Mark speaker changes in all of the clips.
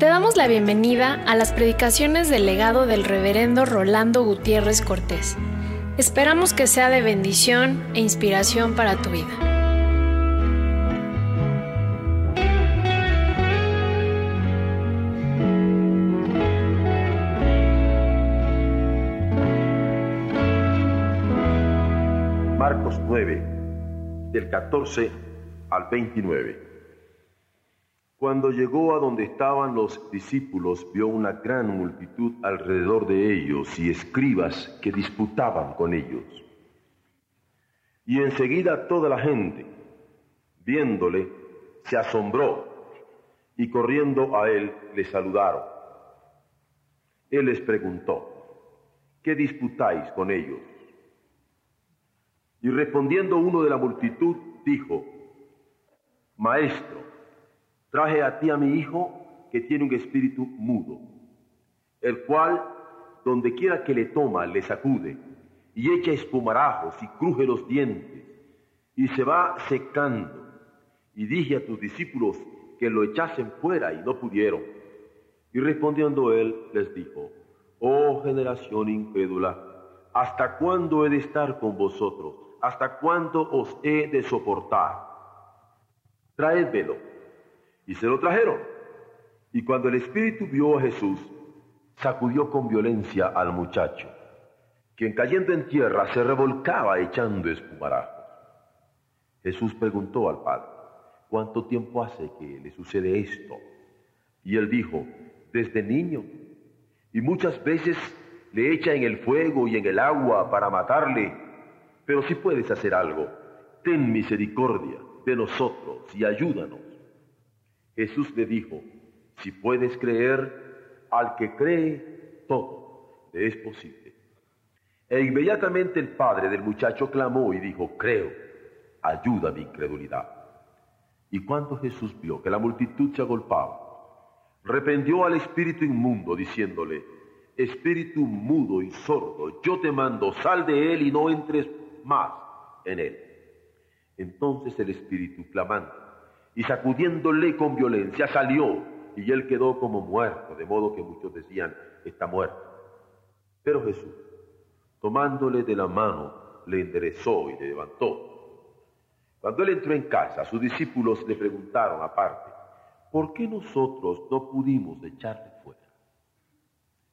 Speaker 1: Te damos la bienvenida a las predicaciones del legado del reverendo Rolando Gutiérrez Cortés. Esperamos que sea de bendición e inspiración para tu vida.
Speaker 2: Marcos 9, del 14 al 29. Cuando llegó a donde estaban los discípulos, vio una gran multitud alrededor de ellos y escribas que disputaban con ellos. Y enseguida toda la gente, viéndole, se asombró y corriendo a él le saludaron. Él les preguntó, ¿qué disputáis con ellos? Y respondiendo uno de la multitud, dijo, Maestro, Traje a ti a mi hijo que tiene un espíritu mudo, el cual, donde quiera que le toma, le sacude y echa espumarajos y cruje los dientes y se va secando. Y dije a tus discípulos que lo echasen fuera y no pudieron. Y respondiendo él les dijo, oh generación incrédula, ¿hasta cuándo he de estar con vosotros? ¿Hasta cuándo os he de soportar? Traédmelo y se lo trajeron. Y cuando el espíritu vio a Jesús, sacudió con violencia al muchacho, quien cayendo en tierra se revolcaba echando espumarajos. Jesús preguntó al padre, ¿cuánto tiempo hace que le sucede esto? Y él dijo, desde niño. Y muchas veces le echa en el fuego y en el agua para matarle. Pero si puedes hacer algo, ten misericordia de nosotros y ayúdanos. Jesús le dijo, si puedes creer, al que cree, todo le es posible. E inmediatamente el padre del muchacho clamó y dijo, creo, ayuda mi incredulidad. Y cuando Jesús vio que la multitud se agolpaba, reprendió al espíritu inmundo, diciéndole, espíritu mudo y sordo, yo te mando, sal de él y no entres más en él. Entonces el espíritu clamando, y sacudiéndole con violencia salió y él quedó como muerto, de modo que muchos decían, está muerto. Pero Jesús, tomándole de la mano, le enderezó y le levantó. Cuando él entró en casa, sus discípulos le preguntaron aparte, ¿por qué nosotros no pudimos echarle fuera?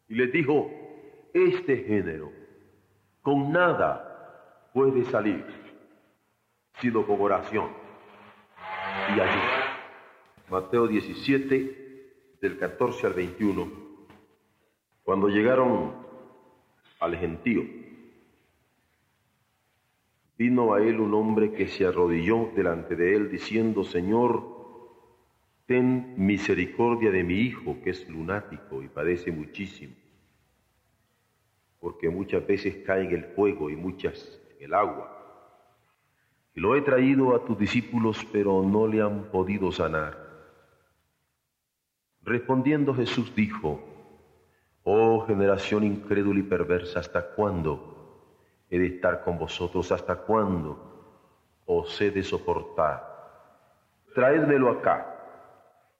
Speaker 2: Y les dijo, este género con nada puede salir, sino con oración y ayuda. Mateo 17, del 14 al 21, cuando llegaron al gentío, vino a él un hombre que se arrodilló delante de él diciendo, Señor, ten misericordia de mi hijo, que es lunático y padece muchísimo, porque muchas veces cae en el fuego y muchas en el agua y lo he traído a tus discípulos, pero no le han podido sanar. Respondiendo Jesús dijo, Oh generación incrédula y perversa, ¿hasta cuándo he de estar con vosotros? ¿Hasta cuándo os he de soportar? Traédmelo acá.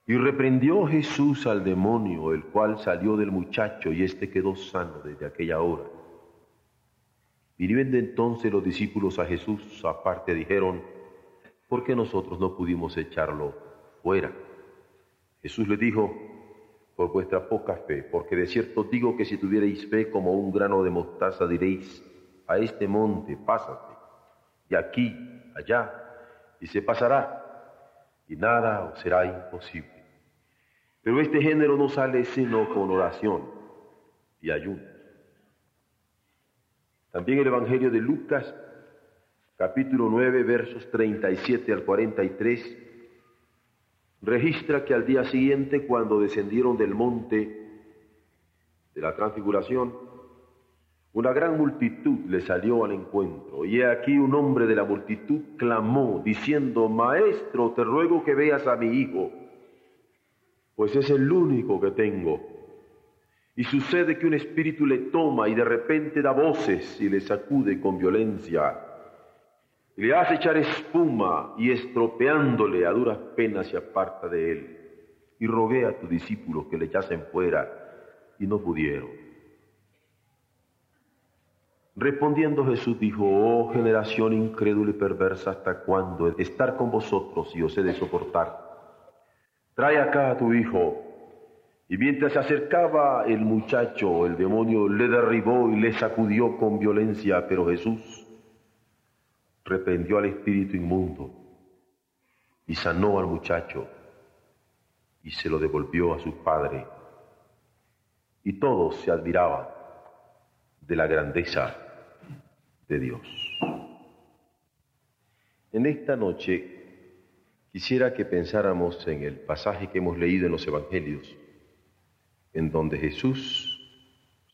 Speaker 2: Y reprendió Jesús al demonio, el cual salió del muchacho y éste quedó sano desde aquella hora. Viniendo entonces los discípulos a Jesús aparte dijeron, ¿por qué nosotros no pudimos echarlo fuera? Jesús les dijo, por vuestra poca fe, porque de cierto digo que si tuvierais fe como un grano de mostaza diréis a este monte, pásate, y aquí, allá, y se pasará, y nada os será imposible. Pero este género no sale sino con oración y ayuno. También el Evangelio de Lucas, capítulo 9, versos 37 al 43, registra que al día siguiente, cuando descendieron del monte de la transfiguración, una gran multitud le salió al encuentro, y he aquí un hombre de la multitud clamó, diciendo, Maestro, te ruego que veas a mi hijo, pues es el único que tengo y sucede que un espíritu le toma y de repente da voces y le sacude con violencia. Le hace echar espuma y estropeándole a duras penas se aparta de él. y rogué a tus discípulos que le echasen fuera y no pudieron. Respondiendo Jesús dijo, oh generación incrédula y perversa, ¿hasta cuándo estar con vosotros y os he de soportar? Trae acá a tu hijo. Y mientras se acercaba el muchacho, el demonio le derribó y le sacudió con violencia, pero Jesús reprendió al espíritu inmundo y sanó al muchacho y se lo devolvió a su padre. Y todos se admiraban de la grandeza de Dios. En esta noche quisiera que pensáramos en el pasaje que hemos leído en los Evangelios, en donde Jesús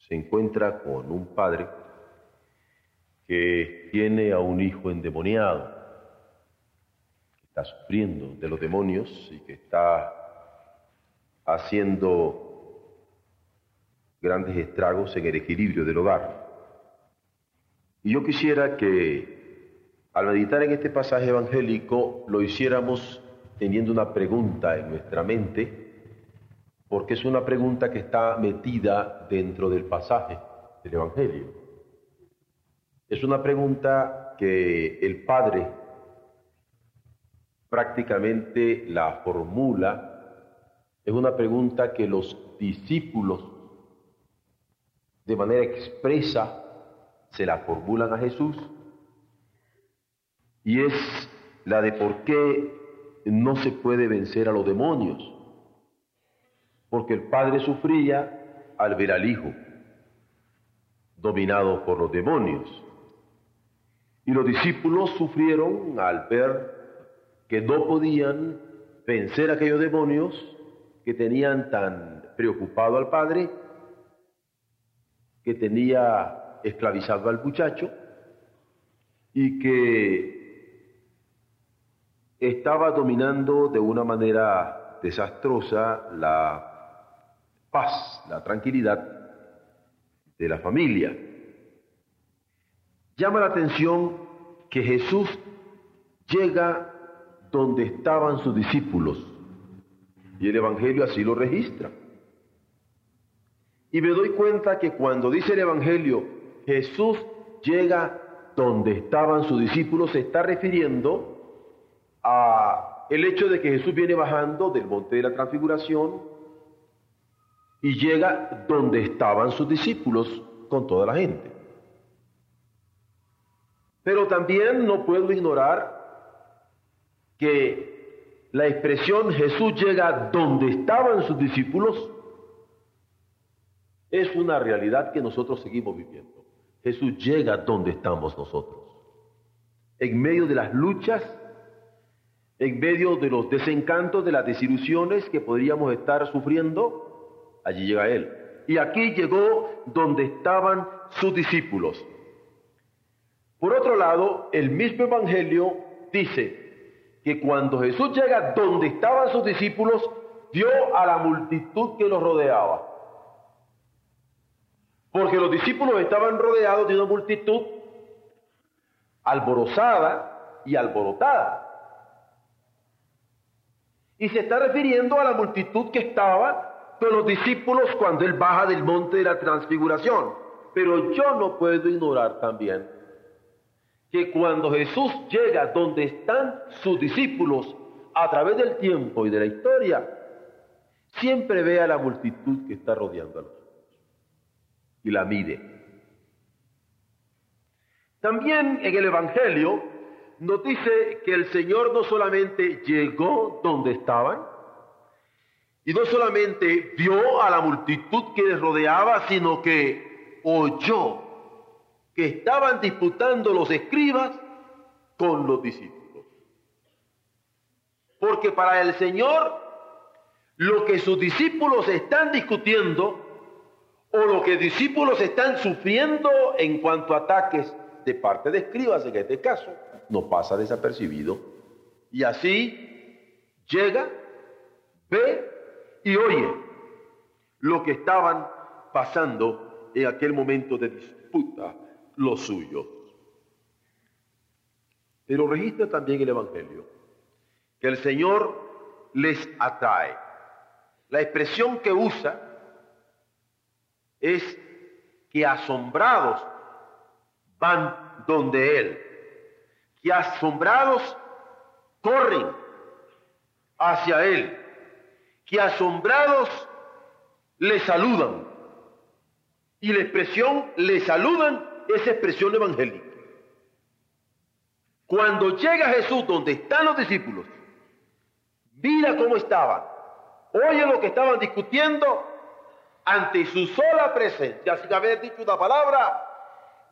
Speaker 2: se encuentra con un padre que tiene a un hijo endemoniado, que está sufriendo de los demonios y que está haciendo grandes estragos en el equilibrio del hogar. Y yo quisiera que al meditar en este pasaje evangélico lo hiciéramos teniendo una pregunta en nuestra mente, porque es una pregunta que está metida dentro del pasaje del Evangelio. Es una pregunta que el Padre prácticamente la formula es una pregunta que los discípulos de manera expresa se la formulan a Jesús y es la de por qué no se puede vencer a los demonios. Porque el Padre sufría al ver al Hijo dominado por los demonios. Y los discípulos sufrieron al ver que no podían vencer a aquellos demonios que tenían tan preocupado al padre, que tenía esclavizado al muchacho y que estaba dominando de una manera desastrosa la paz, la tranquilidad de la familia. Llama la atención que Jesús llega donde estaban sus discípulos y el Evangelio así lo registra. Y me doy cuenta que cuando dice el Evangelio, Jesús llega donde estaban sus discípulos, se está refiriendo a el hecho de que Jesús viene bajando del monte de la transfiguración y llega donde estaban sus discípulos con toda la gente. Pero también no puedo ignorar que la expresión Jesús llega donde estaban sus discípulos es una realidad que nosotros seguimos viviendo. Jesús llega donde estamos nosotros. En medio de las luchas, en medio de los desencantos, de las desilusiones que podríamos estar sufriendo, allí llega Él. Y aquí llegó donde estaban sus discípulos. Por otro lado, el mismo Evangelio dice, que cuando Jesús llega donde estaban sus discípulos, dio a la multitud que los rodeaba. Porque los discípulos estaban rodeados de una multitud alborozada y alborotada. Y se está refiriendo a la multitud que estaba con los discípulos cuando él baja del monte de la transfiguración. Pero yo no puedo ignorar también que cuando Jesús llega donde están sus discípulos a través del tiempo y de la historia, siempre ve a la multitud que está los y la mide. También en el Evangelio nos dice que el Señor no solamente llegó donde estaban, y no solamente vio a la multitud que les rodeaba, sino que oyó que estaban disputando los escribas con los discípulos. Porque para el Señor lo que sus discípulos están discutiendo o lo que discípulos están sufriendo en cuanto a ataques de parte de escribas en este caso, no pasa desapercibido. Y así llega, ve y oye lo que estaban pasando en aquel momento de disputa los suyos. Pero registra también el Evangelio que el Señor les atrae La expresión que usa es que asombrados van donde Él, que asombrados corren hacia Él, que asombrados le saludan. Y la expresión le saludan es expresión evangélica. Cuando llega Jesús donde están los discípulos, mira cómo estaban, oye lo que estaban discutiendo ante su sola presencia, sin haber dicho una palabra,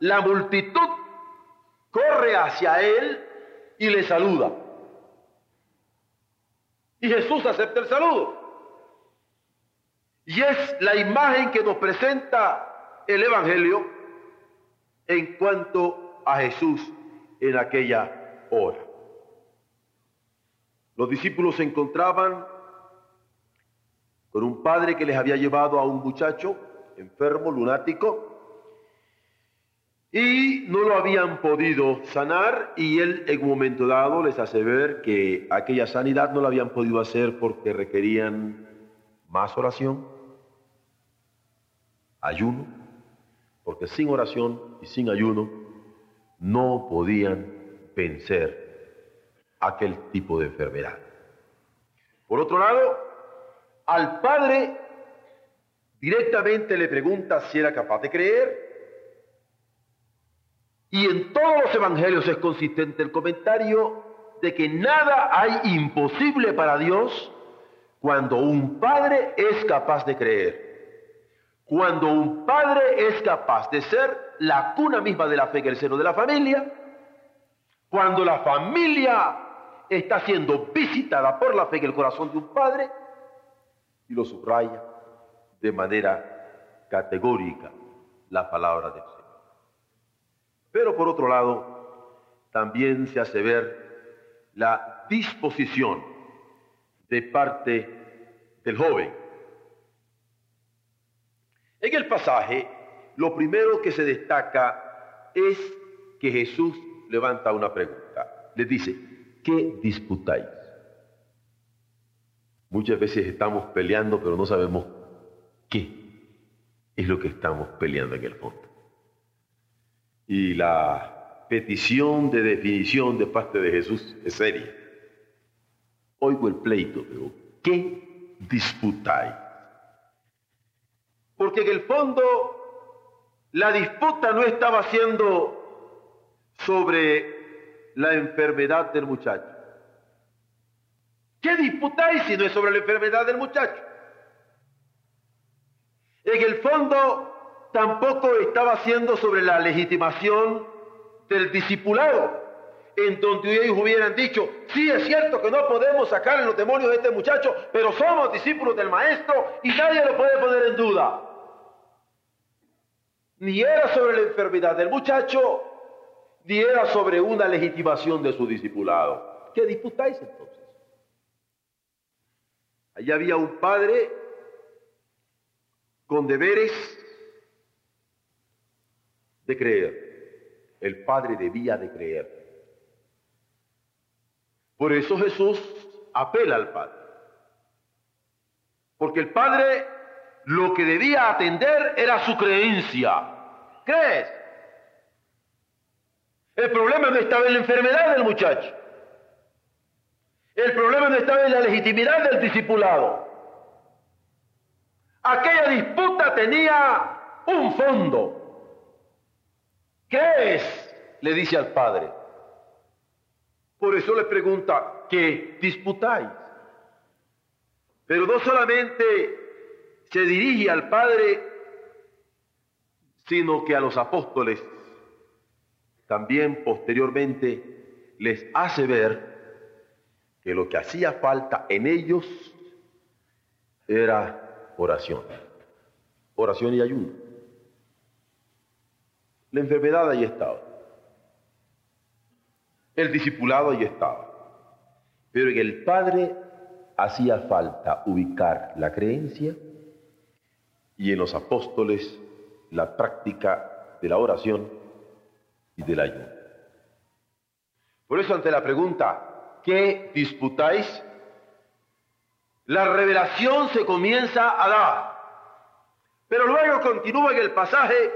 Speaker 2: la multitud corre hacia él y le saluda. Y Jesús acepta el saludo. Y es la imagen que nos presenta el Evangelio en cuanto a Jesús en aquella hora. Los discípulos se encontraban con un padre que les había llevado a un muchacho enfermo, lunático, y no lo habían podido sanar y él en un momento dado les hace ver que aquella sanidad no la habían podido hacer porque requerían más oración, ayuno, porque sin oración y sin ayuno no podían vencer aquel tipo de enfermedad. Por otro lado, al padre directamente le pregunta si era capaz de creer. Y en todos los evangelios es consistente el comentario de que nada hay imposible para Dios cuando un padre es capaz de creer. Cuando un padre es capaz de ser la cuna misma de la fe en el seno de la familia, cuando la familia está siendo visitada por la fe en el corazón de un padre, y lo subraya de manera categórica la palabra del Señor. Pero por otro lado, también se hace ver la disposición de parte del joven. En el pasaje, lo primero que se destaca es que Jesús levanta una pregunta. Les dice, ¿qué disputáis? Muchas veces estamos peleando, pero no sabemos qué es lo que estamos peleando en el fondo. Y la petición de definición de parte de Jesús es seria. Oigo el pleito, pero ¿qué disputáis? Porque en el fondo la disputa no estaba siendo sobre la enfermedad del muchacho. ¿Qué disputáis si no es sobre la enfermedad del muchacho? En el fondo tampoco estaba siendo sobre la legitimación del discipulado, en donde ellos hubieran dicho, sí es cierto que no podemos sacar los demonios de este muchacho, pero somos discípulos del maestro y nadie lo puede poner en duda. Ni era sobre la enfermedad del muchacho, ni era sobre una legitimación de su discipulado. ¿Qué disputáis entonces? Allí había un padre con deberes de creer. El padre debía de creer. Por eso Jesús apela al padre. Porque el padre lo que debía atender era su creencia. ¿Crees? El problema no estaba en la enfermedad del muchacho. El problema no estaba en la legitimidad del discipulado. Aquella disputa tenía un fondo. ¿Qué es? Le dice al padre. Por eso le pregunta, ¿qué disputáis? Pero no solamente se dirige al padre, sino que a los apóstoles también posteriormente les hace ver que lo que hacía falta en ellos era oración, oración y ayuno. La enfermedad ahí estaba, el discipulado ahí estaba, pero en el Padre hacía falta ubicar la creencia y en los apóstoles la práctica de la oración y del ayuno. Por eso ante la pregunta, ¿qué disputáis? la revelación se comienza a dar. Pero luego continúa en el pasaje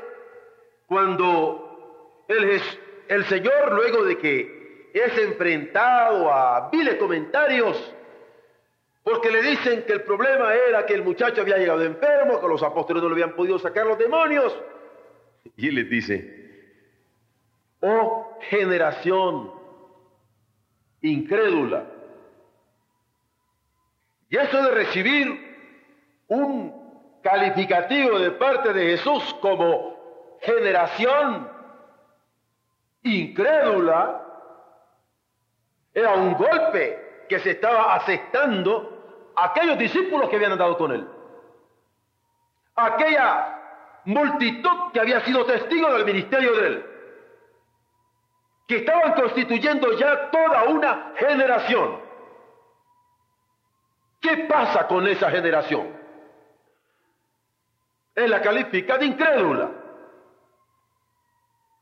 Speaker 2: cuando el, el Señor, luego de que es enfrentado a viles comentarios, porque le dicen que el problema era que el muchacho había llegado enfermo, que los apóstoles no le habían podido sacar los demonios. Y él les dice, oh generación incrédula. Y eso de recibir un calificativo de parte de Jesús como generación incrédula era un golpe que se estaba aceptando a aquellos discípulos que habían andado con él. Aquella multitud que había sido testigo del ministerio de él. Que estaban constituyendo ya toda una generación. ¿Qué pasa con esa generación? Es la califica de incrédula.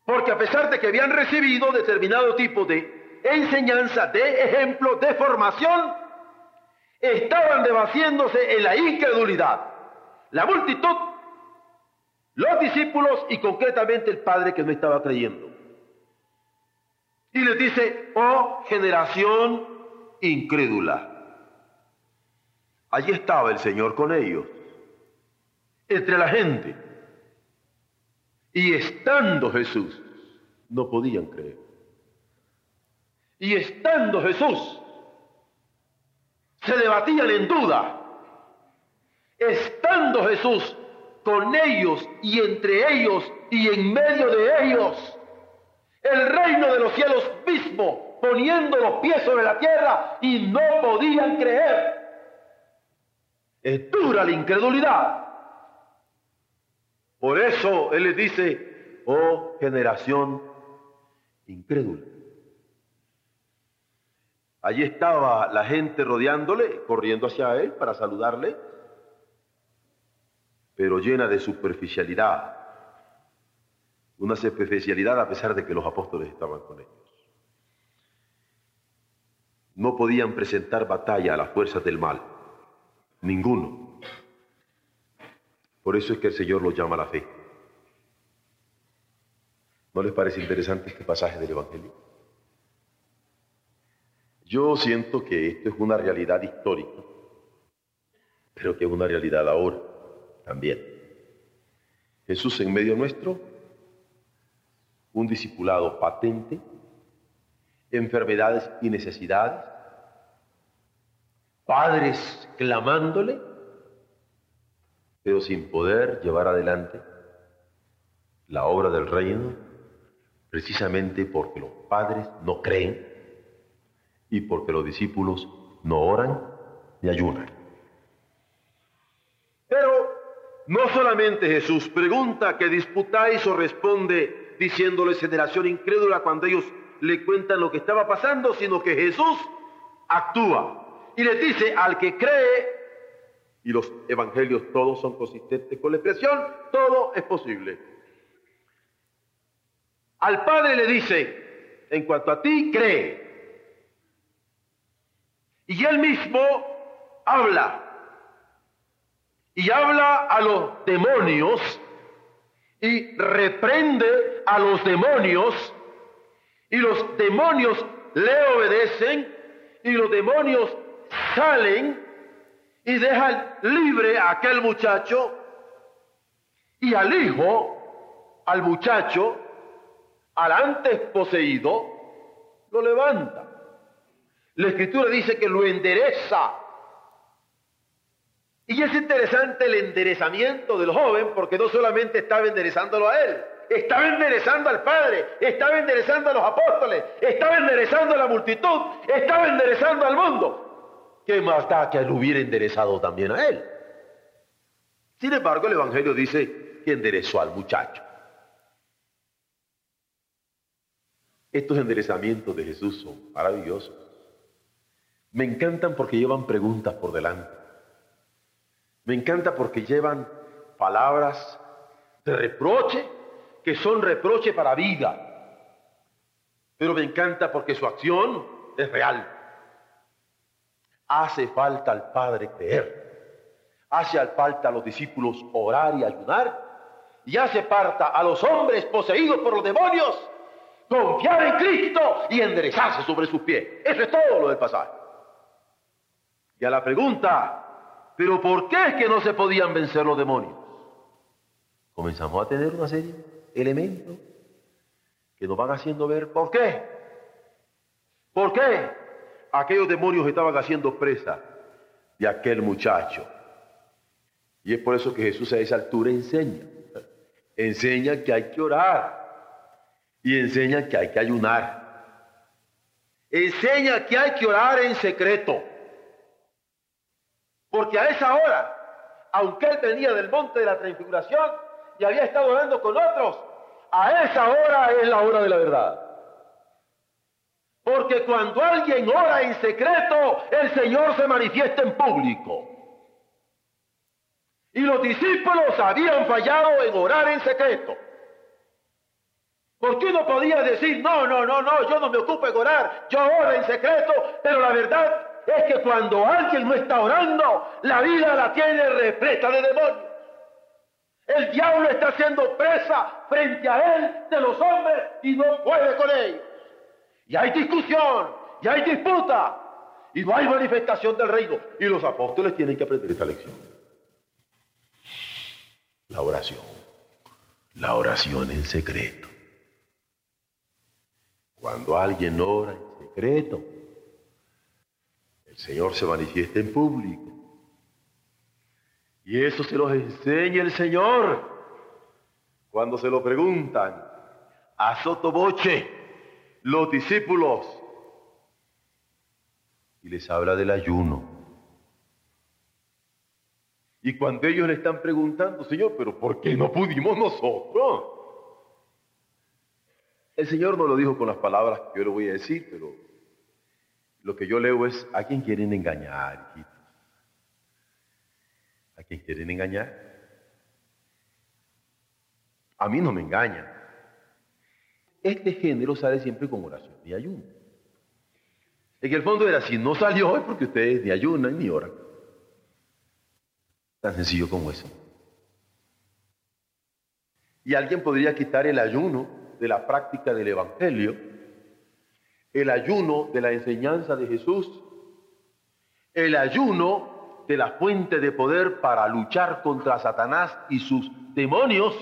Speaker 2: Porque a pesar de que habían recibido determinado tipo de enseñanza, de ejemplo, de formación, estaban debatiéndose en la incredulidad. La multitud, los discípulos y concretamente el Padre que no estaba creyendo. Y les dice, oh generación incrédula. Allí estaba el Señor con ellos, entre la gente. Y estando Jesús, no podían creer. Y estando Jesús, se debatían en duda. Estando Jesús con ellos y entre ellos y en medio de ellos, el reino de los cielos mismo, poniendo los pies sobre la tierra y no podían creer. Es dura la incredulidad. Por eso Él les dice, oh generación incrédula. Allí estaba la gente rodeándole, corriendo hacia Él para saludarle, pero llena de superficialidad. Una superficialidad a pesar de que los apóstoles estaban con ellos. No podían presentar batalla a las fuerzas del mal Ninguno. Por eso es que el Señor lo llama la fe. ¿No les parece interesante este pasaje del Evangelio? Yo siento que esto es una realidad histórica, pero que es una realidad ahora también. Jesús en medio nuestro, un discipulado patente, enfermedades y necesidades, padres clamándole, pero sin poder llevar adelante la obra del reino, precisamente porque los padres no creen y porque los discípulos no oran ni ayunan. Pero no solamente Jesús pregunta que disputáis o responde diciéndole generación incrédula cuando ellos le cuentan lo que estaba pasando, sino que Jesús actúa y les dice al que cree, y los evangelios todos son consistentes con la expresión, todo es posible. Al Padre le dice, en cuanto a ti, cree. Y él mismo habla. Y habla a los demonios y reprende a los demonios y los demonios le obedecen y los demonios salen y dejan libre a aquel muchacho y al hijo, al muchacho, al antes poseído, lo levanta. La escritura dice que lo endereza. Y es interesante el enderezamiento del joven porque no solamente estaba enderezándolo a él, estaba enderezando al Padre, estaba enderezando a los apóstoles, estaba enderezando a la multitud, estaba enderezando al mundo. ¿Qué más da que él hubiera enderezado también a él? Sin embargo, el Evangelio dice que enderezó al muchacho. Estos enderezamientos de Jesús son maravillosos. Me encantan porque llevan preguntas por delante. Me encanta porque llevan palabras de reproche que son reproche para vida. Pero me encanta porque su acción es real. Hace falta al Padre creer. Hace falta a los discípulos orar y ayunar. Y hace falta a los hombres poseídos por los demonios confiar en Cristo y enderezarse sobre sus pies. Eso es todo lo del pasaje. Y a la pregunta, ¿pero por qué es que no se podían vencer los demonios? Comenzamos a tener una serie de elementos que nos van haciendo ver por qué. ¿Por qué? Aquellos demonios estaban haciendo presa de aquel muchacho. Y es por eso que Jesús a esa altura enseña. Enseña que hay que orar y enseña que hay que ayunar. Enseña que hay que orar en secreto. Porque a esa hora, aunque él venía del monte de la transfiguración y había estado orando con otros, a esa hora es la hora de la verdad. Porque cuando alguien ora en secreto, el Señor se manifiesta en público. Y los discípulos habían fallado en orar en secreto. Porque uno podía decir, no, no, no, no, yo no me ocupo de orar, yo oro en secreto, pero la verdad es que cuando alguien no está orando, la vida la tiene repleta de demonios. El diablo está haciendo presa frente a él de los hombres y no puede con ellos. Y hay discusión, y hay disputa, y no hay manifestación del reino. Y los apóstoles tienen que aprender esta lección. La oración. La oración en secreto. Cuando alguien ora en secreto, el Señor se manifiesta en público. Y eso se los enseña el Señor cuando se lo preguntan a sotoboche los discípulos y les habla del ayuno. Y cuando ellos le están preguntando, Señor, pero ¿por qué no pudimos nosotros? El Señor no lo dijo con las palabras que yo le voy a decir, pero lo que yo leo es a quién quieren engañar. ¿A quién quieren engañar? A mí no me engañan. Este género sale siempre con oración y ayuno. En el fondo era, si no salió es porque ustedes ni ayunan ni oran. Tan sencillo como eso. Y alguien podría quitar el ayuno de la práctica del Evangelio, el ayuno de la enseñanza de Jesús, el ayuno de la fuente de poder para luchar contra Satanás y sus demonios.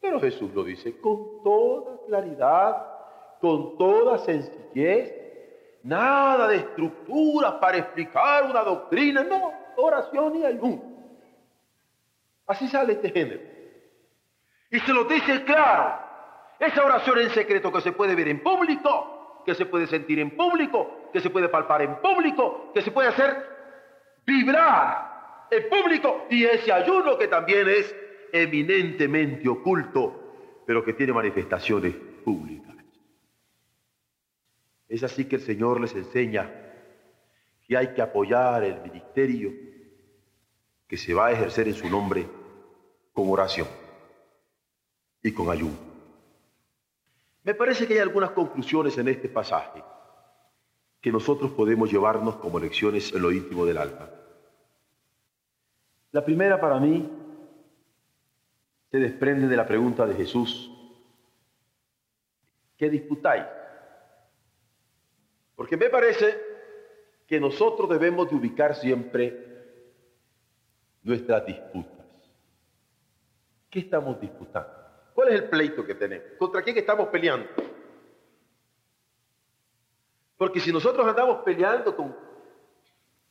Speaker 2: Pero Jesús lo dice con toda claridad, con toda sencillez, nada de estructuras para explicar una doctrina, no, oración y ayuno. Así sale este género. Y se lo dice claro, esa oración en secreto que se puede ver en público, que se puede sentir en público, que se puede palpar en público, que se puede hacer vibrar en público y ese ayuno que también es eminentemente oculto, pero que tiene manifestaciones públicas. Es así que el Señor les enseña que hay que apoyar el ministerio que se va a ejercer en su nombre con oración y con ayuno. Me parece que hay algunas conclusiones en este pasaje que nosotros podemos llevarnos como lecciones en lo íntimo del alma. La primera para mí se desprende de la pregunta de Jesús, ¿qué disputáis? Porque me parece que nosotros debemos de ubicar siempre nuestras disputas. ¿Qué estamos disputando? ¿Cuál es el pleito que tenemos? ¿Contra quién estamos peleando? Porque si nosotros andamos peleando con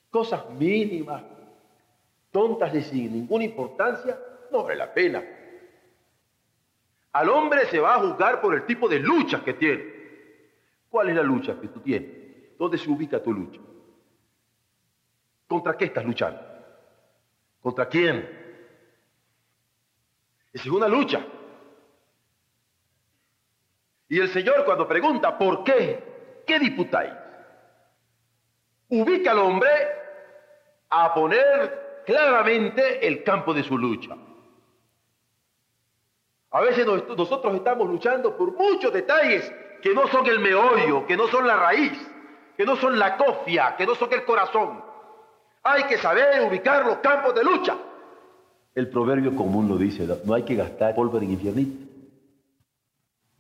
Speaker 2: cosas mínimas, tontas y sin ninguna importancia, no vale la pena. Al hombre se va a juzgar por el tipo de lucha que tiene. ¿Cuál es la lucha que tú tienes? ¿Dónde se ubica tu lucha? ¿Contra qué estás luchando? ¿Contra quién? Esa es una lucha. Y el Señor cuando pregunta, ¿por qué? ¿Qué disputáis? Ubica al hombre a poner claramente el campo de su lucha. A veces nosotros estamos luchando por muchos detalles que no son el meollo, que no son la raíz que no son la cofia, que no son el corazón. Hay que saber ubicar los campos de lucha. El proverbio común lo dice, no hay que gastar pólvora en infiernito.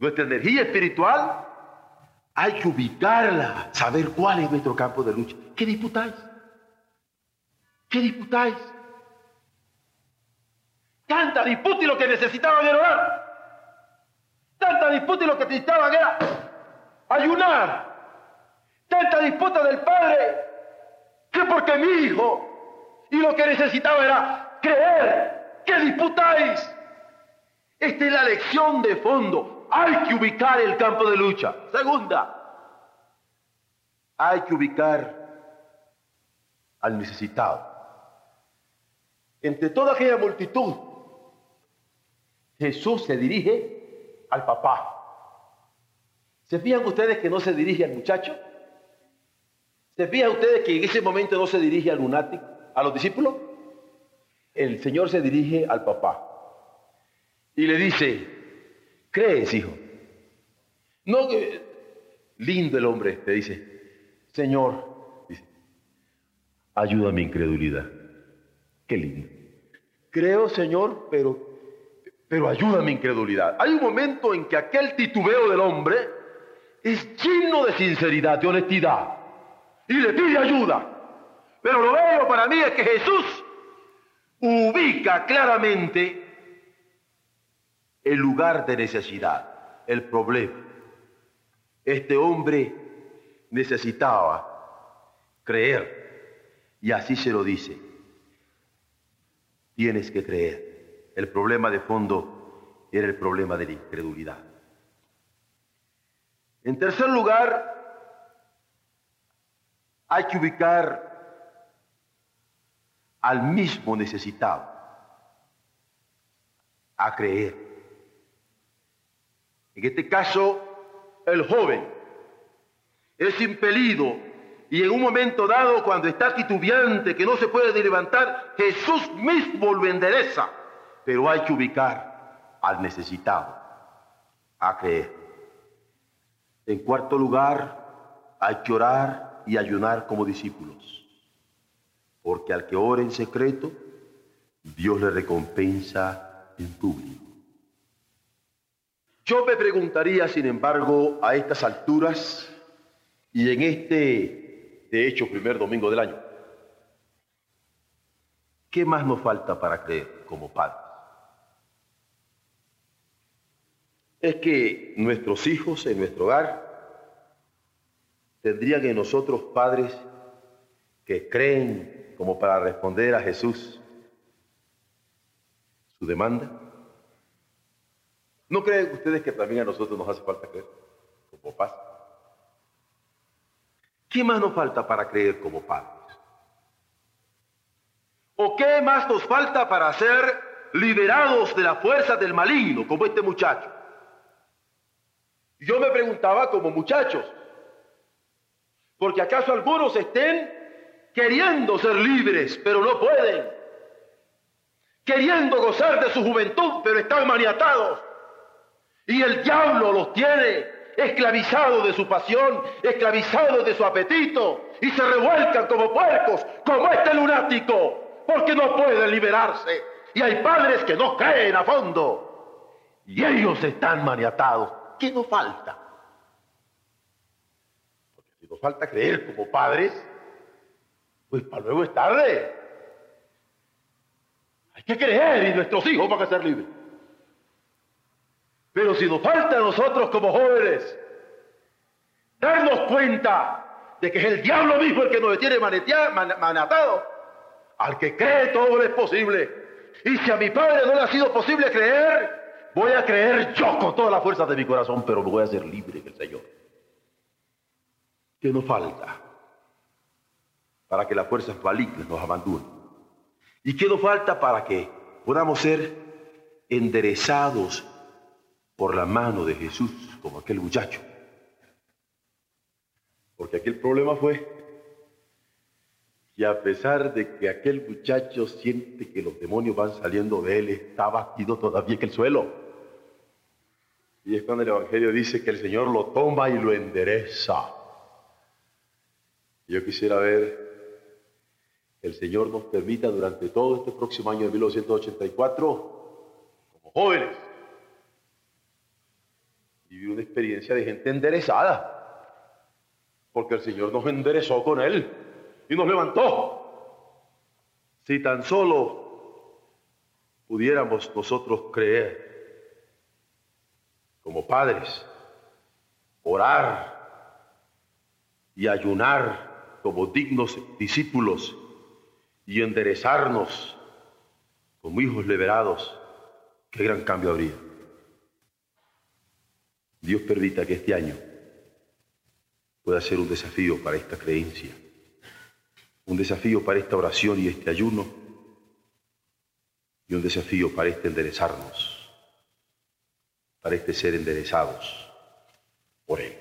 Speaker 2: Nuestra energía espiritual hay que ubicarla, saber cuál es nuestro campo de lucha. ¿Qué disputáis? ¿Qué disputáis? Tanta disputa y lo que necesitaban era orar. Tanta disputa y lo que necesitaban era ayunar. Tanta disputa del padre que porque mi hijo y lo que necesitaba era creer. ¿Qué disputáis? Esta es la lección de fondo. Hay que ubicar el campo de lucha. Segunda, hay que ubicar al necesitado. Entre toda aquella multitud, Jesús se dirige al papá. ¿Se fijan ustedes que no se dirige al muchacho? ¿Se fijan ustedes que en ese momento no se dirige al lunático, a los discípulos? El Señor se dirige al papá y le dice, ¿crees, hijo? No, lindo el hombre, te dice, Señor, dice, ayuda a mi incredulidad. Qué lindo. Creo, Señor, pero pero ayuda a mi incredulidad. Hay un momento en que aquel titubeo del hombre es lleno de sinceridad, de honestidad, y le pide ayuda. Pero lo bello para mí es que Jesús ubica claramente el lugar de necesidad, el problema. Este hombre necesitaba creer, y así se lo dice. Tienes que creer. El problema de fondo era el problema de la incredulidad. En tercer lugar, hay que ubicar al mismo necesitado a creer. En este caso, el joven es impelido y en un momento dado, cuando está titubeante, que no se puede levantar, Jesús mismo lo endereza pero hay que ubicar al necesitado a creer. En cuarto lugar, hay que orar y ayunar como discípulos, porque al que ora en secreto, Dios le recompensa en público. Yo me preguntaría, sin embargo, a estas alturas y en este, de hecho, primer domingo del año, ¿qué más nos falta para creer como padres? es que nuestros hijos en nuestro hogar tendrían en nosotros padres que creen como para responder a Jesús su demanda. ¿No creen ustedes que también a nosotros nos hace falta creer como padres? ¿Qué más nos falta para creer como padres? ¿O qué más nos falta para ser liberados de la fuerza del maligno, como este muchacho? Yo me preguntaba como muchachos, porque acaso algunos estén queriendo ser libres, pero no pueden, queriendo gozar de su juventud, pero están maniatados, y el diablo los tiene esclavizados de su pasión, esclavizados de su apetito, y se revuelcan como puercos, como este lunático, porque no pueden liberarse. Y hay padres que no creen a fondo, y ellos están maniatados ¿qué nos falta? Porque si nos falta creer como padres, pues para luego es tarde. Hay que creer en nuestros hijos para que ser libres. Pero si nos falta a nosotros como jóvenes, darnos cuenta de que es el diablo mismo el que nos tiene manatado, al que cree todo es posible. Y si a mi padre no le ha sido posible creer, Voy a creer yo con toda la fuerza de mi corazón, pero voy a ser libre en el Señor. ¿Qué nos falta? Para que las fuerzas malignas nos abandonen. ¿Y qué nos falta para que podamos ser enderezados por la mano de Jesús, como aquel muchacho? Porque aquel problema fue y a pesar de que aquel muchacho siente que los demonios van saliendo de él, está batido todavía que el suelo. Y es cuando el Evangelio dice que el Señor lo toma y lo endereza. Yo quisiera ver que el Señor nos permita durante todo este próximo año de 1984, como jóvenes, vivir una experiencia de gente enderezada, porque el Señor nos enderezó con Él y nos levantó. Si tan solo pudiéramos nosotros creer como padres, orar y ayunar como dignos discípulos y enderezarnos como hijos liberados, qué gran cambio habría. Dios permita que este año pueda ser un desafío para esta creencia, un desafío para esta oración y este ayuno, y un desafío para este enderezarnos, para este ser enderezados por Él.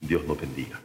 Speaker 2: Dios nos bendiga.